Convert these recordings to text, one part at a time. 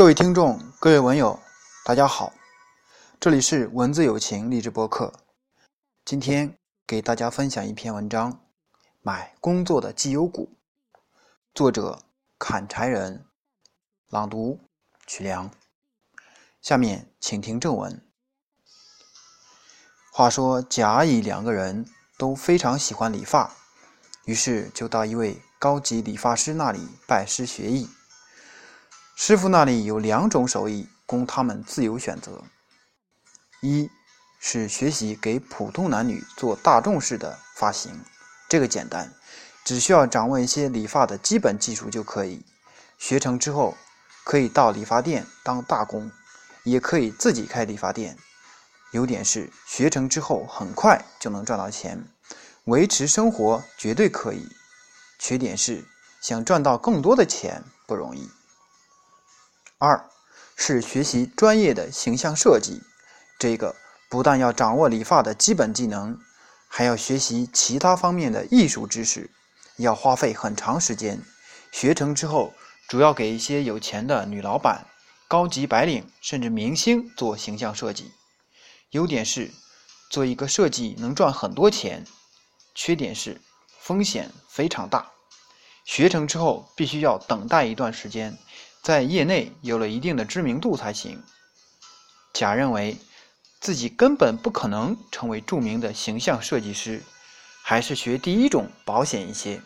各位听众，各位文友，大家好，这里是文字友情励志播客。今天给大家分享一篇文章：买工作的绩优股。作者：砍柴人，朗读：曲良。下面请听正文。话说甲乙两个人都非常喜欢理发，于是就到一位高级理发师那里拜师学艺。师傅那里有两种手艺供他们自由选择：一是学习给普通男女做大众式的发型，这个简单，只需要掌握一些理发的基本技术就可以。学成之后，可以到理发店当大工，也可以自己开理发店。优点是学成之后很快就能赚到钱，维持生活绝对可以。缺点是想赚到更多的钱不容易。二是学习专业的形象设计，这个不但要掌握理发的基本技能，还要学习其他方面的艺术知识，要花费很长时间。学成之后，主要给一些有钱的女老板、高级白领甚至明星做形象设计。优点是做一个设计能赚很多钱，缺点是风险非常大。学成之后必须要等待一段时间。在业内有了一定的知名度才行。甲认为自己根本不可能成为著名的形象设计师，还是学第一种保险一些，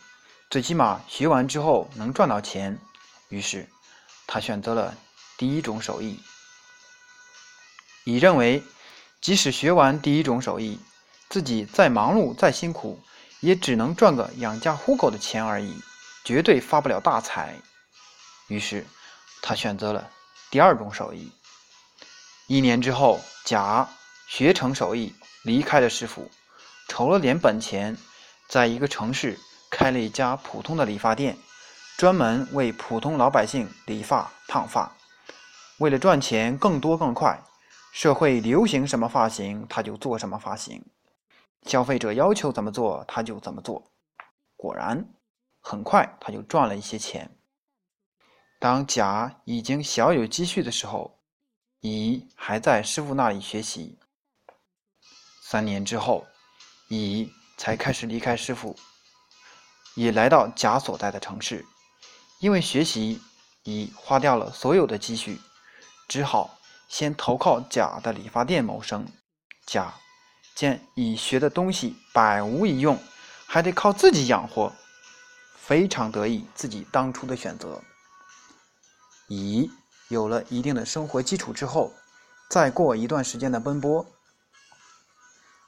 最起码学完之后能赚到钱。于是他选择了第一种手艺。乙认为，即使学完第一种手艺，自己再忙碌再辛苦，也只能赚个养家糊口的钱而已，绝对发不了大财。于是。他选择了第二种手艺。一年之后，甲学成手艺，离开了师傅，筹了点本钱，在一个城市开了一家普通的理发店，专门为普通老百姓理发烫发。为了赚钱更多更快，社会流行什么发型他就做什么发型，消费者要求怎么做他就怎么做。果然，很快他就赚了一些钱。当甲已经小有积蓄的时候，乙还在师傅那里学习。三年之后，乙才开始离开师傅，也来到甲所在的城市。因为学习，乙花掉了所有的积蓄，只好先投靠甲的理发店谋生。甲见乙学的东西百无一用，还得靠自己养活，非常得意自己当初的选择。乙有了一定的生活基础之后，再过一段时间的奔波，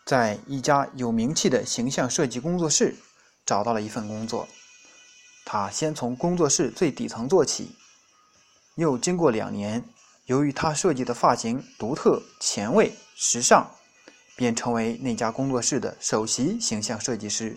在一家有名气的形象设计工作室找到了一份工作。他先从工作室最底层做起，又经过两年，由于他设计的发型独特、前卫、时尚，便成为那家工作室的首席形象设计师。